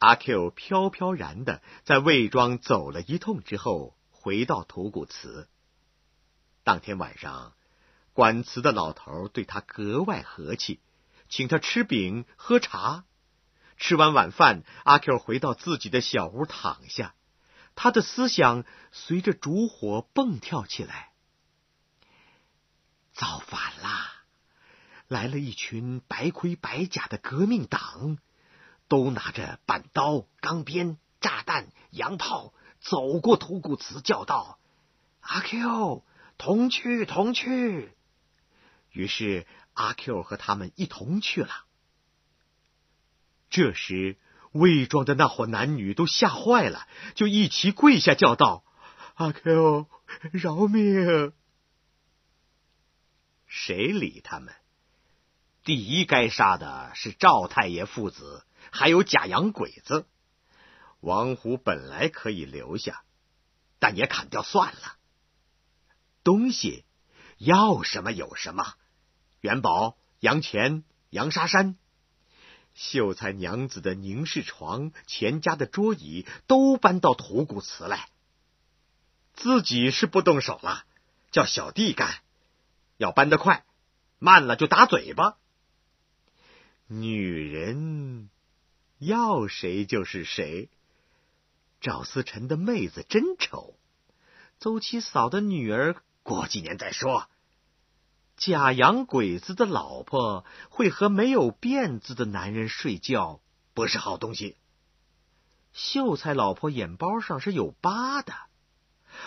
阿 Q 飘飘然的在魏庄走了一通之后，回到土谷祠。当天晚上，管祠的老头对他格外和气，请他吃饼喝茶。吃完晚饭，阿 Q 回到自己的小屋躺下，他的思想随着烛火蹦跳起来。造反啦！来了一群白盔白甲的革命党。都拿着板刀、钢鞭、炸弹、洋炮，走过土谷祠，叫道：“阿 Q，同去，同去。”于是阿 Q 和他们一同去了。这时，卫庄的那伙男女都吓坏了，就一齐跪下叫道：“阿 Q，饶命！”谁理他们？第一该杀的是赵太爷父子。还有假洋鬼子，王虎本来可以留下，但也砍掉算了。东西要什么有什么，元宝、洋钱、洋沙山、秀才娘子的凝视床、钱家的桌椅都搬到土谷祠来。自己是不动手了，叫小弟干，要搬得快，慢了就打嘴巴。女人。要谁就是谁。赵思辰的妹子真丑，邹七嫂的女儿过几年再说。假洋鬼子的老婆会和没有辫子的男人睡觉，不是好东西。秀才老婆眼包上是有疤的，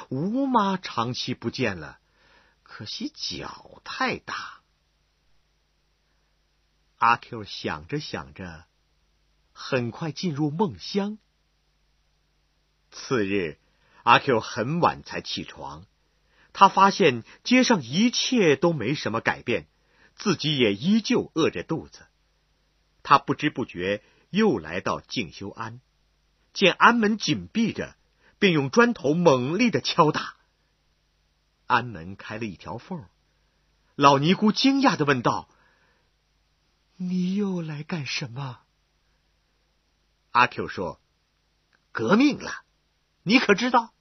吴妈长期不见了，可惜脚太大。阿 Q 想着想着。很快进入梦乡。次日，阿 Q 很晚才起床，他发现街上一切都没什么改变，自己也依旧饿着肚子。他不知不觉又来到静修庵，见庵门紧闭着，便用砖头猛力的敲打。庵门开了一条缝，老尼姑惊讶的问道：“你又来干什么？”阿 Q 说：“革命了，你可知道？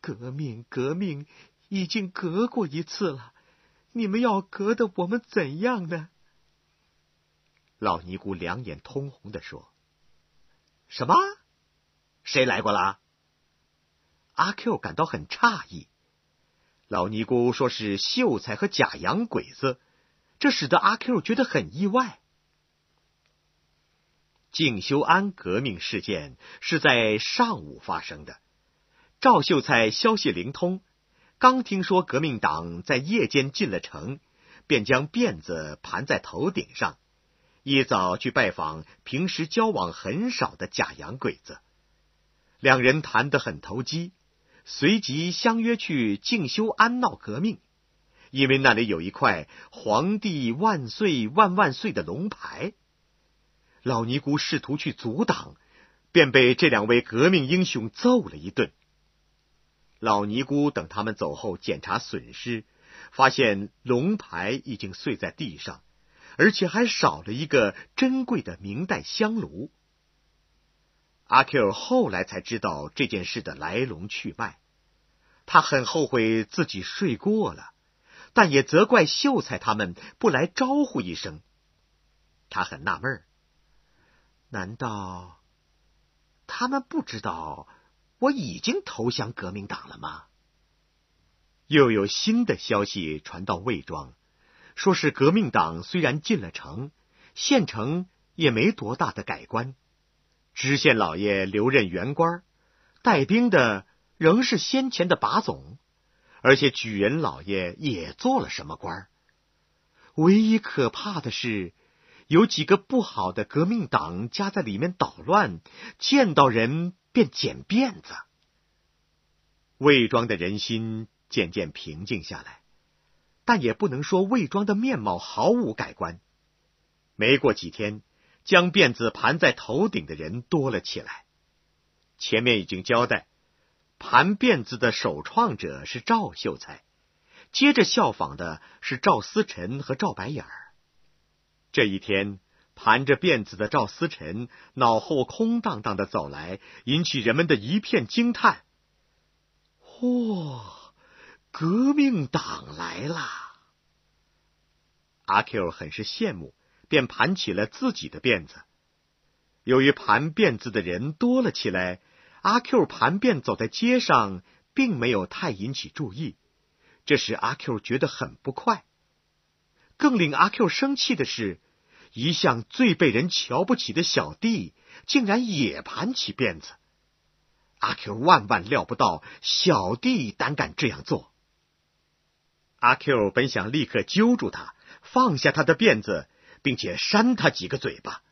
革命，革命已经革过一次了，你们要革的我们怎样呢？”老尼姑两眼通红的说：“什么？谁来过了？”阿 Q 感到很诧异。老尼姑说是秀才和假洋鬼子，这使得阿 Q 觉得很意外。静修庵革命事件是在上午发生的。赵秀才消息灵通，刚听说革命党在夜间进了城，便将辫子盘在头顶上，一早去拜访平时交往很少的假洋鬼子。两人谈得很投机，随即相约去静修庵闹革命，因为那里有一块“皇帝万岁万万岁”的龙牌。老尼姑试图去阻挡，便被这两位革命英雄揍了一顿。老尼姑等他们走后检查损失，发现龙牌已经碎在地上，而且还少了一个珍贵的明代香炉。阿 Q 后来才知道这件事的来龙去脉，他很后悔自己睡过了，但也责怪秀才他们不来招呼一声。他很纳闷儿。难道他们不知道我已经投降革命党了吗？又有新的消息传到魏庄，说是革命党虽然进了城，县城也没多大的改观。知县老爷留任原官，带兵的仍是先前的把总，而且举人老爷也做了什么官。唯一可怕的是。有几个不好的革命党夹在里面捣乱，见到人便剪辫子。魏庄的人心渐渐平静下来，但也不能说魏庄的面貌毫无改观。没过几天，将辫子盘在头顶的人多了起来。前面已经交代，盘辫子的首创者是赵秀才，接着效仿的是赵思辰和赵白眼儿。这一天，盘着辫子的赵思辰脑后空荡荡的走来，引起人们的一片惊叹。嚯，革命党来了！阿 Q 很是羡慕，便盘起了自己的辫子。由于盘辫子的人多了起来，阿 Q 盘辫走在街上，并没有太引起注意，这使阿 Q 觉得很不快。更令阿 Q 生气的是。一向最被人瞧不起的小弟，竟然也盘起辫子。阿 Q 万万料不到小弟胆敢这样做。阿 Q 本想立刻揪住他，放下他的辫子，并且扇他几个嘴巴，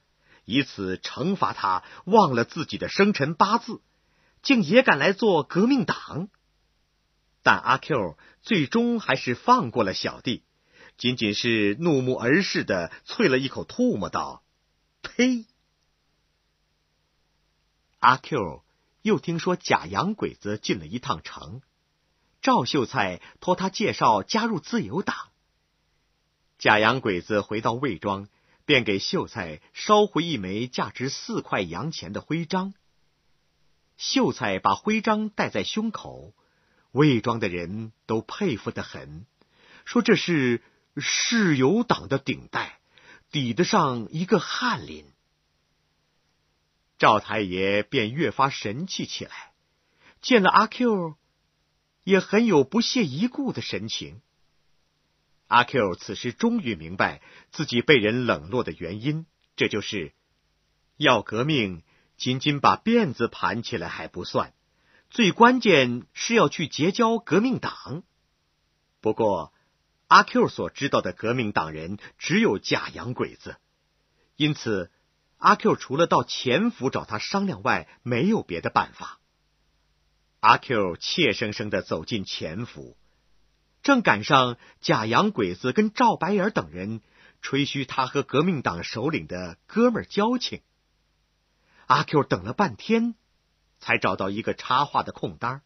以此惩罚他忘了自己的生辰八字，竟也敢来做革命党。但阿 Q 最终还是放过了小弟。仅仅是怒目而视的啐了一口唾沫，道：“呸！”阿 Q 又听说假洋鬼子进了一趟城，赵秀才托他介绍加入自由党。假洋鬼子回到魏庄，便给秀才捎回一枚价值四块洋钱的徽章。秀才把徽章戴在胸口，魏庄的人都佩服的很，说这是。是有党的顶戴，抵得上一个翰林。赵太爷便越发神气起来，见了阿 Q，也很有不屑一顾的神情。阿 Q 此时终于明白自己被人冷落的原因，这就是要革命，仅仅把辫子盘起来还不算，最关键是要去结交革命党。不过。阿 Q 所知道的革命党人只有假洋鬼子，因此阿 Q 除了到钱府找他商量外，没有别的办法。阿 Q 怯生生的走进钱府，正赶上假洋鬼子跟赵白眼等人吹嘘他和革命党首领的哥们儿交情。阿 Q 等了半天，才找到一个插话的空单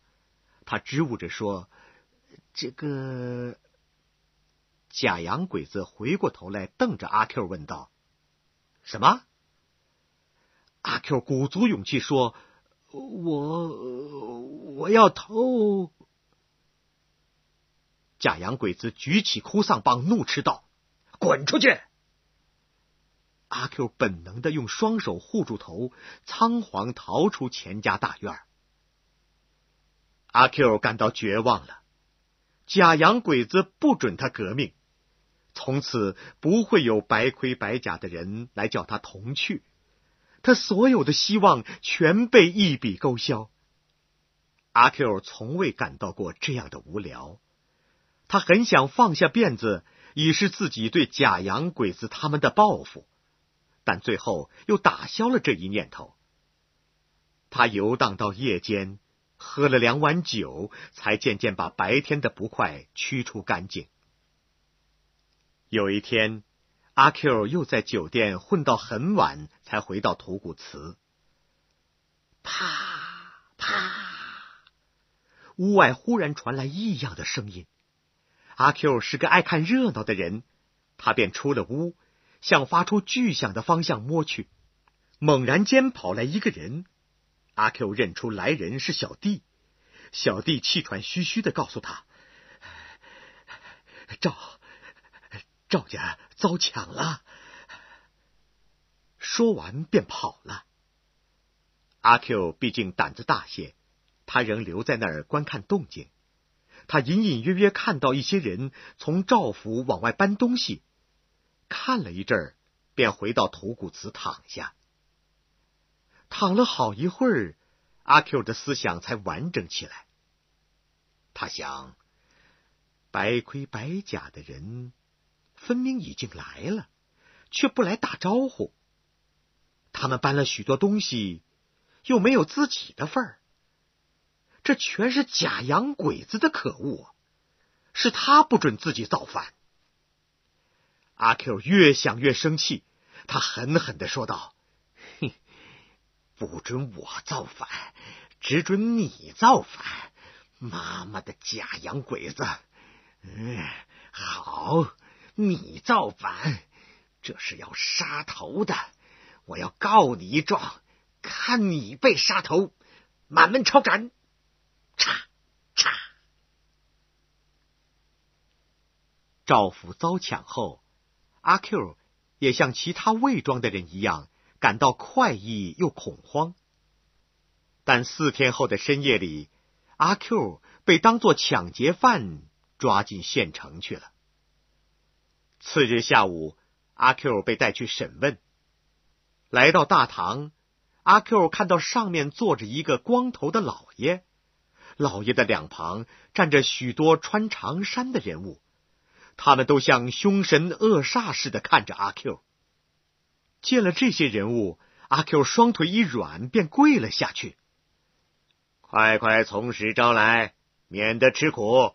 他支吾着说：“这个。”假洋鬼子回过头来，瞪着阿 Q 问道：“什么？”阿 Q 鼓足勇气说：“我我要偷。”假洋鬼子举起哭丧棒，怒斥道：“滚出去！”阿 Q 本能的用双手护住头，仓皇逃出钱家大院。阿 Q 感到绝望了，假洋鬼子不准他革命。从此不会有白盔白甲的人来叫他同去，他所有的希望全被一笔勾销。阿 Q 从未感到过这样的无聊，他很想放下辫子，以示自己对假洋鬼子他们的报复，但最后又打消了这一念头。他游荡到夜间，喝了两碗酒，才渐渐把白天的不快驱除干净。有一天，阿 Q 又在酒店混到很晚，才回到土谷祠。啪啪，屋外忽然传来异样的声音。阿 Q 是个爱看热闹的人，他便出了屋，向发出巨响的方向摸去。猛然间跑来一个人，阿 Q 认出来人是小弟。小弟气喘吁吁的告诉他：“赵。”赵家遭抢了，说完便跑了。阿 Q 毕竟胆子大些，他仍留在那儿观看动静。他隐隐约约看到一些人从赵府往外搬东西，看了一阵儿，便回到土谷祠躺下。躺了好一会儿，阿 Q 的思想才完整起来。他想，白盔白甲的人。分明已经来了，却不来打招呼。他们搬了许多东西，又没有自己的份儿。这全是假洋鬼子的可恶，是他不准自己造反。阿 Q 越想越生气，他狠狠的说道：“哼，不准我造反，只准你造反！妈妈的假洋鬼子！嗯，好。”你造反，这是要杀头的，我要告你一状，看你被杀头，满门抄斩！嚓嚓！赵府遭抢后，阿 Q 也像其他魏庄的人一样，感到快意又恐慌。但四天后的深夜里，阿 Q 被当作抢劫犯抓进县城去了。次日下午。阿 Q 被带去审问，来到大堂，阿 Q 看到上面坐着一个光头的老爷，老爷的两旁站着许多穿长衫的人物，他们都像凶神恶煞似的看着阿 Q。见了这些人物，阿 Q 双腿一软，便跪了下去。快快从实招来，免得吃苦。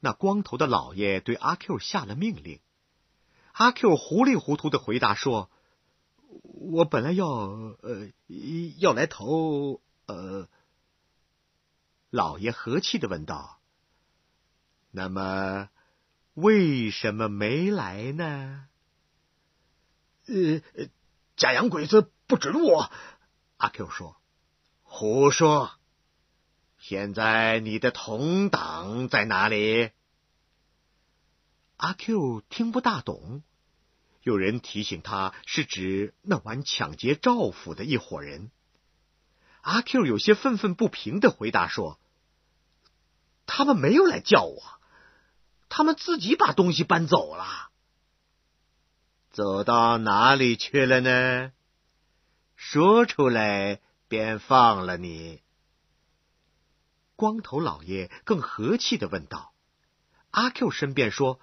那光头的老爷对阿 Q 下了命令。阿 Q 糊里糊涂的回答说：“我本来要呃要来投呃。”老爷和气的问道：“那么为什么没来呢？”呃，假洋鬼子不准我。阿 Q 说：“胡说！现在你的同党在哪里？”阿 Q 听不大懂，有人提醒他是指那晚抢劫赵府的一伙人。阿 Q 有些愤愤不平的回答说：“他们没有来叫我，他们自己把东西搬走了。走到哪里去了呢？说出来，便放了你。”光头老爷更和气的问道。阿 Q 申辩说。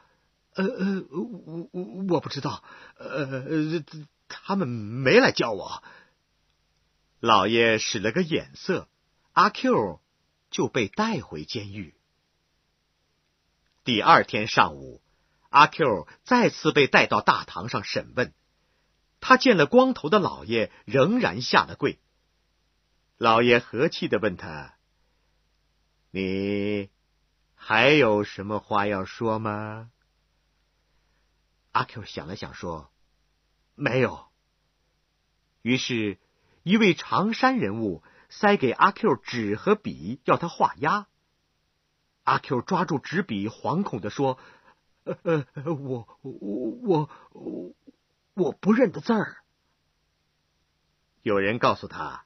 呃呃，我我我不知道，呃，他们没来叫我。老爷使了个眼色，阿 Q 就被带回监狱。第二天上午，阿 Q 再次被带到大堂上审问。他见了光头的老爷，仍然下了跪。老爷和气的问他：“你还有什么话要说吗？”阿 Q 想了想，说：“没有。”于是，一位长衫人物塞给阿 Q 纸和笔，要他画押。阿 Q 抓住纸笔，惶恐的说：“呃呃，我我我我不认得字儿。”有人告诉他：“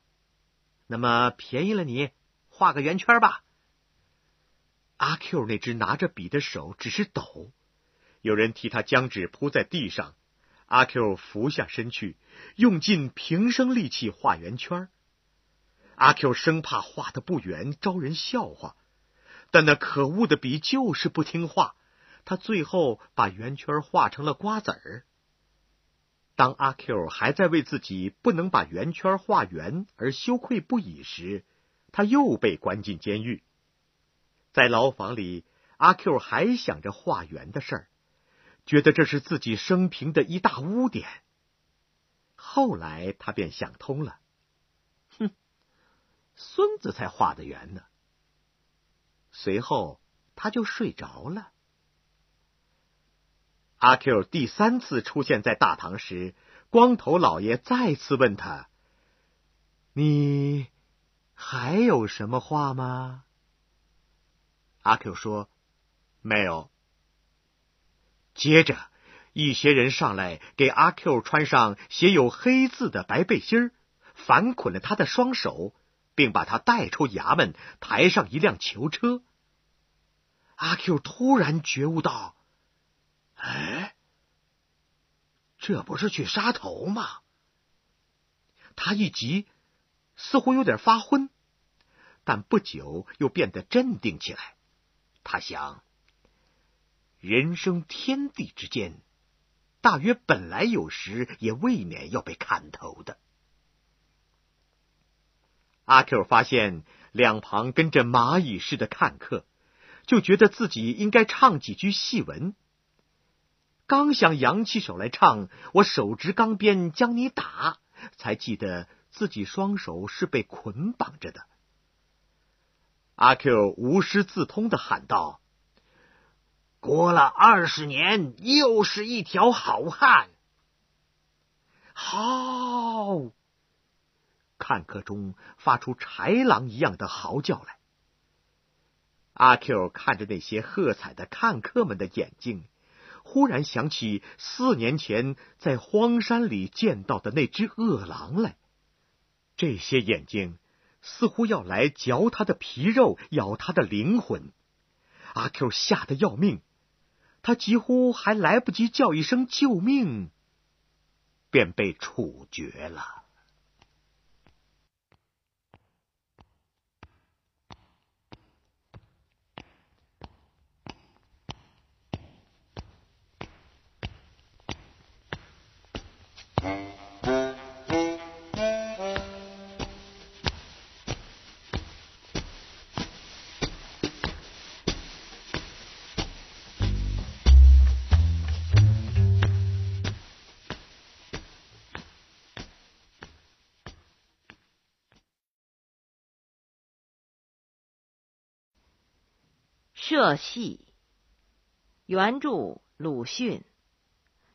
那么便宜了你，画个圆圈吧。”阿 Q 那只拿着笔的手只是抖。有人替他将纸铺在地上，阿 Q 伏下身去，用尽平生力气画圆圈。阿 Q 生怕画的不圆招人笑话，但那可恶的笔就是不听话，他最后把圆圈画成了瓜子儿。当阿 Q 还在为自己不能把圆圈画圆而羞愧不已时，他又被关进监狱。在牢房里，阿 Q 还想着画圆的事儿。觉得这是自己生平的一大污点。后来他便想通了，哼，孙子才画的圆呢。随后他就睡着了。阿 Q 第三次出现在大堂时，光头老爷再次问他：“你还有什么话吗？”阿 Q 说：“没有。”接着，一些人上来给阿 Q 穿上写有黑字的白背心儿，反捆了他的双手，并把他带出衙门，抬上一辆囚车。阿 Q 突然觉悟到：“哎，这不是去杀头吗？”他一急，似乎有点发昏，但不久又变得镇定起来。他想。人生天地之间，大约本来有时也未免要被砍头的。阿 Q 发现两旁跟着蚂蚁似的看客，就觉得自己应该唱几句戏文。刚想扬起手来唱“我手执钢鞭将你打”，才记得自己双手是被捆绑着的。阿 Q 无师自通的喊道。过了二十年，又是一条好汉。好！看客中发出豺狼一样的嚎叫来。阿 Q 看着那些喝彩的看客们的眼睛，忽然想起四年前在荒山里见到的那只恶狼来。这些眼睛似乎要来嚼他的皮肉，咬他的灵魂。阿 Q 吓得要命，他几乎还来不及叫一声救命，便被处决了。社戏，原著鲁迅，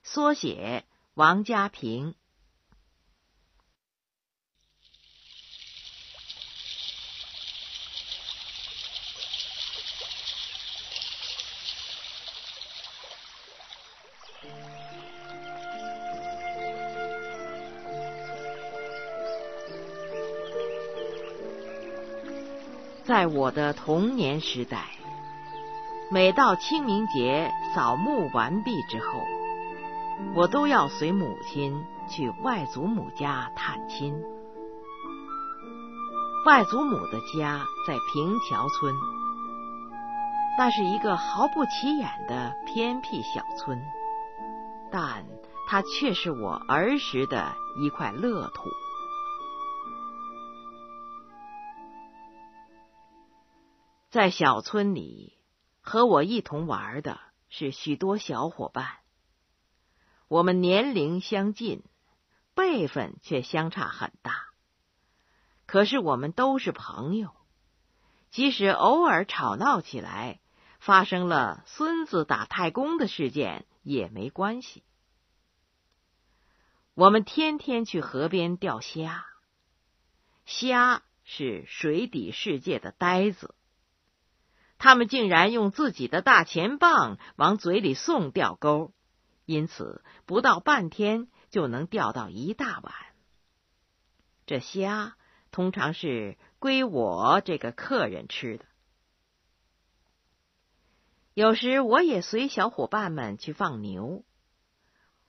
缩写王家平。在我的童年时代。每到清明节扫墓完毕之后，我都要随母亲去外祖母家探亲。外祖母的家在平桥村，那是一个毫不起眼的偏僻小村，但它却是我儿时的一块乐土。在小村里。和我一同玩的是许多小伙伴，我们年龄相近，辈分却相差很大。可是我们都是朋友，即使偶尔吵闹起来，发生了孙子打太公的事件也没关系。我们天天去河边钓虾，虾是水底世界的呆子。他们竟然用自己的大钱棒往嘴里送钓钩，因此不到半天就能钓到一大碗。这虾通常是归我这个客人吃的。有时我也随小伙伴们去放牛，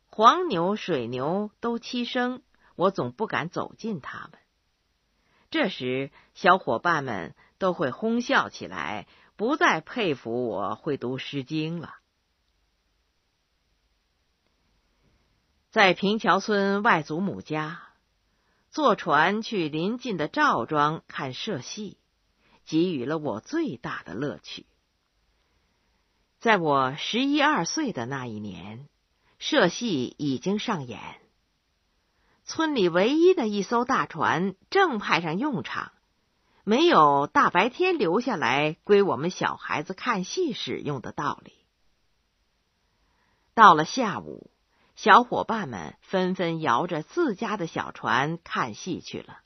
黄牛、水牛都栖生，我总不敢走近他们。这时，小伙伴们都会哄笑起来。不再佩服我会读《诗经》了。在平桥村外祖母家，坐船去邻近的赵庄看社戏，给予了我最大的乐趣。在我十一二岁的那一年，社戏已经上演，村里唯一的一艘大船正派上用场。没有大白天留下来归我们小孩子看戏使用的道理。到了下午，小伙伴们纷纷摇着自家的小船看戏去了。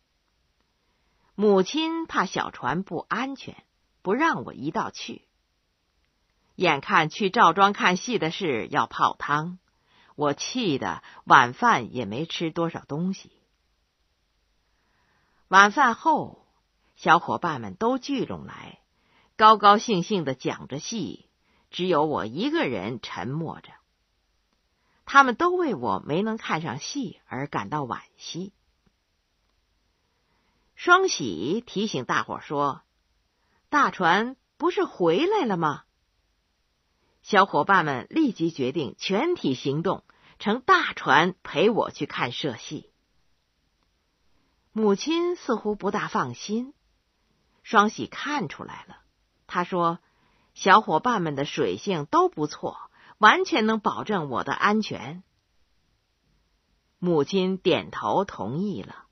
母亲怕小船不安全，不让我一道去。眼看去赵庄看戏的事要泡汤，我气得晚饭也没吃多少东西。晚饭后。小伙伴们都聚拢来，高高兴兴的讲着戏，只有我一个人沉默着。他们都为我没能看上戏而感到惋惜。双喜提醒大伙说：“大船不是回来了吗？”小伙伴们立即决定全体行动，乘大船陪我去看社戏。母亲似乎不大放心。双喜看出来了，他说：“小伙伴们的水性都不错，完全能保证我的安全。”母亲点头同意了。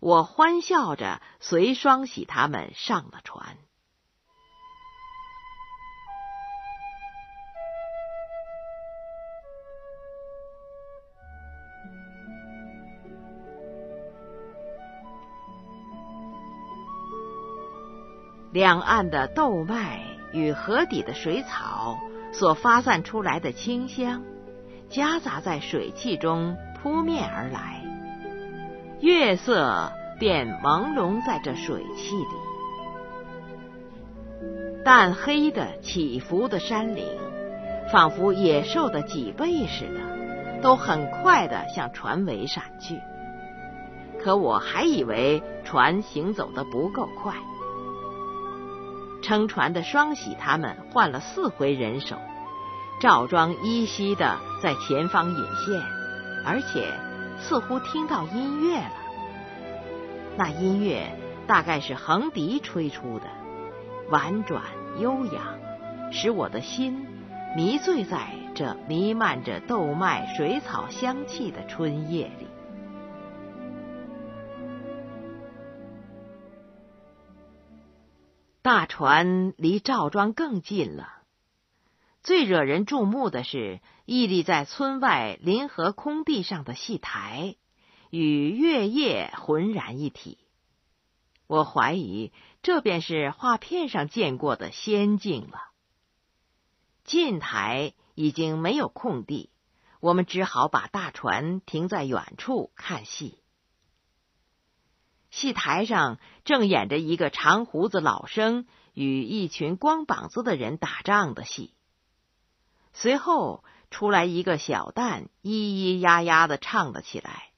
我欢笑着随双喜他们上了船。两岸的豆麦与河底的水草所发散出来的清香，夹杂在水汽中扑面而来，月色便朦胧在这水汽里。淡黑的起伏的山岭，仿佛野兽的脊背似的，都很快的向船尾闪去。可我还以为船行走的不够快。撑船的双喜他们换了四回人手，赵庄依稀的在前方引线，而且似乎听到音乐了。那音乐大概是横笛吹出的。婉转悠扬，使我的心迷醉在这弥漫着豆麦水草香气的春夜里。大船离赵庄更近了。最惹人注目的是屹立在村外临河空地上的戏台，与月夜浑然一体。我怀疑，这便是画片上见过的仙境了。近台已经没有空地，我们只好把大船停在远处看戏。戏台上正演着一个长胡子老生与一群光膀子的人打仗的戏。随后出来一个小旦，咿咿呀呀的唱了起来。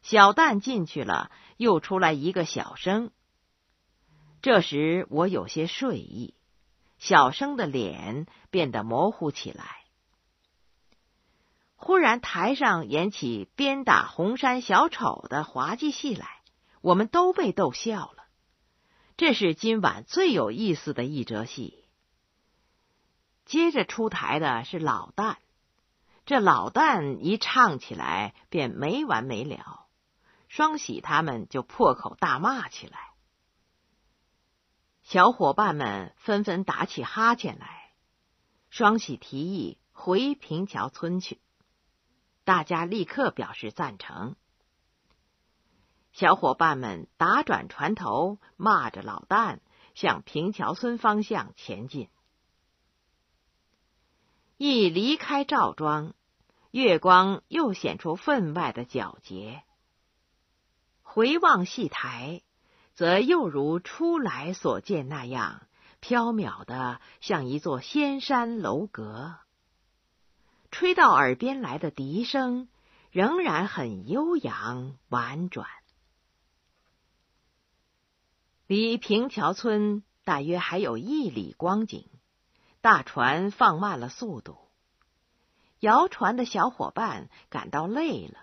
小旦进去了，又出来一个小生。这时我有些睡意，小生的脸变得模糊起来。忽然台上演起鞭打红山小丑的滑稽戏来，我们都被逗笑了。这是今晚最有意思的一折戏。接着出台的是老旦，这老旦一唱起来便没完没了。双喜他们就破口大骂起来，小伙伴们纷纷打起哈欠来。双喜提议回平桥村去，大家立刻表示赞成。小伙伴们打转船头，骂着老旦，向平桥村方向前进。一离开赵庄，月光又显出分外的皎洁。回望戏台，则又如初来所见那样飘渺的，像一座仙山楼阁。吹到耳边来的笛声，仍然很悠扬婉转。离平桥村大约还有一里光景，大船放慢了速度。摇船的小伙伴感到累了。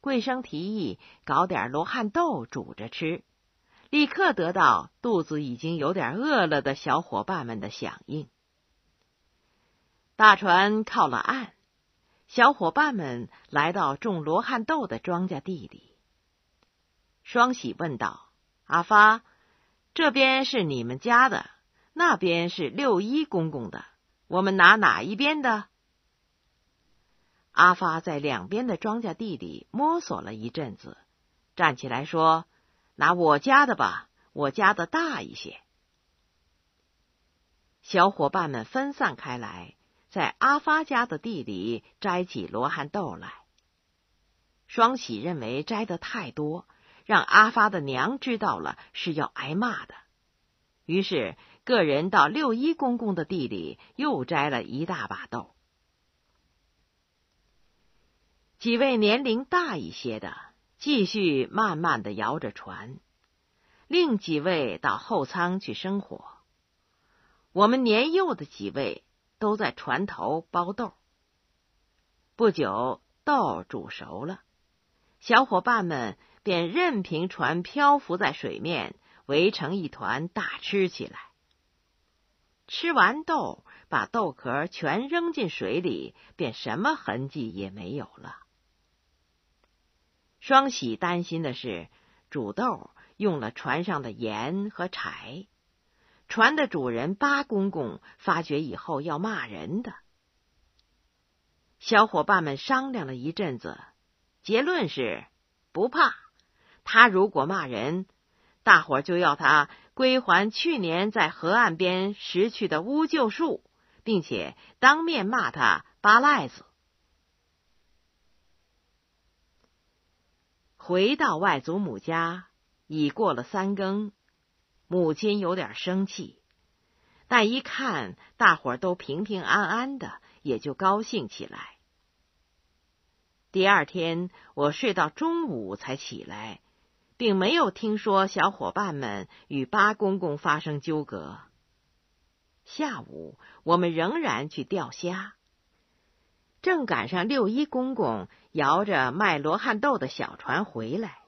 桂生提议搞点罗汉豆煮着吃，立刻得到肚子已经有点饿了的小伙伴们的响应。大船靠了岸，小伙伴们来到种罗汉豆的庄稼地里。双喜问道：“阿发，这边是你们家的，那边是六一公公的，我们拿哪一边的？”阿发在两边的庄稼地里摸索了一阵子，站起来说：“拿我家的吧，我家的大一些。”小伙伴们分散开来，在阿发家的地里摘起罗汉豆来。双喜认为摘的太多，让阿发的娘知道了是要挨骂的，于是个人到六一公公的地里又摘了一大把豆。几位年龄大一些的继续慢慢的摇着船，另几位到后舱去生火。我们年幼的几位都在船头包豆。不久，豆煮熟了，小伙伴们便任凭船漂浮在水面，围成一团大吃起来。吃完豆，把豆壳全扔进水里，便什么痕迹也没有了。双喜担心的是，煮豆用了船上的盐和柴，船的主人八公公发觉以后要骂人的。小伙伴们商量了一阵子，结论是不怕。他如果骂人，大伙就要他归还去年在河岸边拾去的乌桕树，并且当面骂他八赖子。回到外祖母家，已过了三更，母亲有点生气，但一看大伙都平平安安的，也就高兴起来。第二天，我睡到中午才起来，并没有听说小伙伴们与八公公发生纠葛。下午，我们仍然去钓虾。正赶上六一公公摇着卖罗汉豆的小船回来，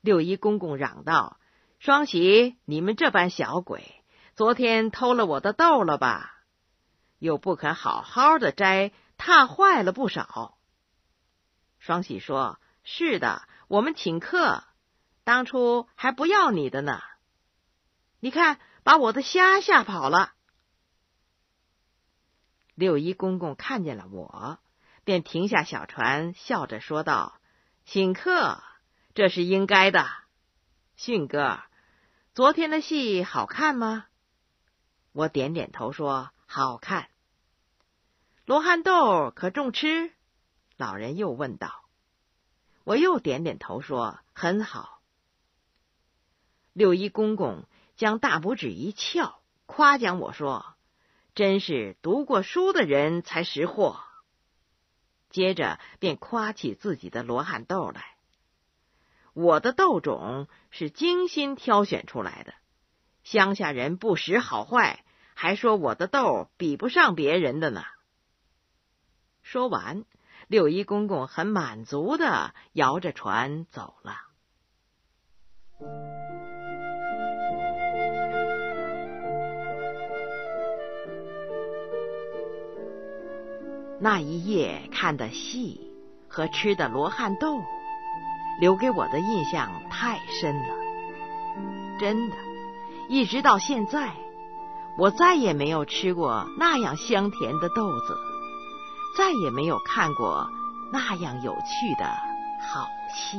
六一公公嚷道：“双喜，你们这般小鬼，昨天偷了我的豆了吧？又不肯好好的摘，踏坏了不少。”双喜说：“是的，我们请客，当初还不要你的呢。你看，把我的虾吓跑了。”六一公公看见了我，便停下小船，笑着说道：“请客，这是应该的。迅哥，昨天的戏好看吗？”我点点头说：“好看。”罗汉豆可重吃？老人又问道。我又点点头说：“很好。”六一公公将大拇指一翘，夸奖我说。真是读过书的人才识货。接着便夸起自己的罗汉豆来。我的豆种是精心挑选出来的，乡下人不识好坏，还说我的豆比不上别人的呢。说完，六一公公很满足的摇着船走了。那一夜看的戏和吃的罗汉豆，留给我的印象太深了。真的，一直到现在，我再也没有吃过那样香甜的豆子，再也没有看过那样有趣的好戏。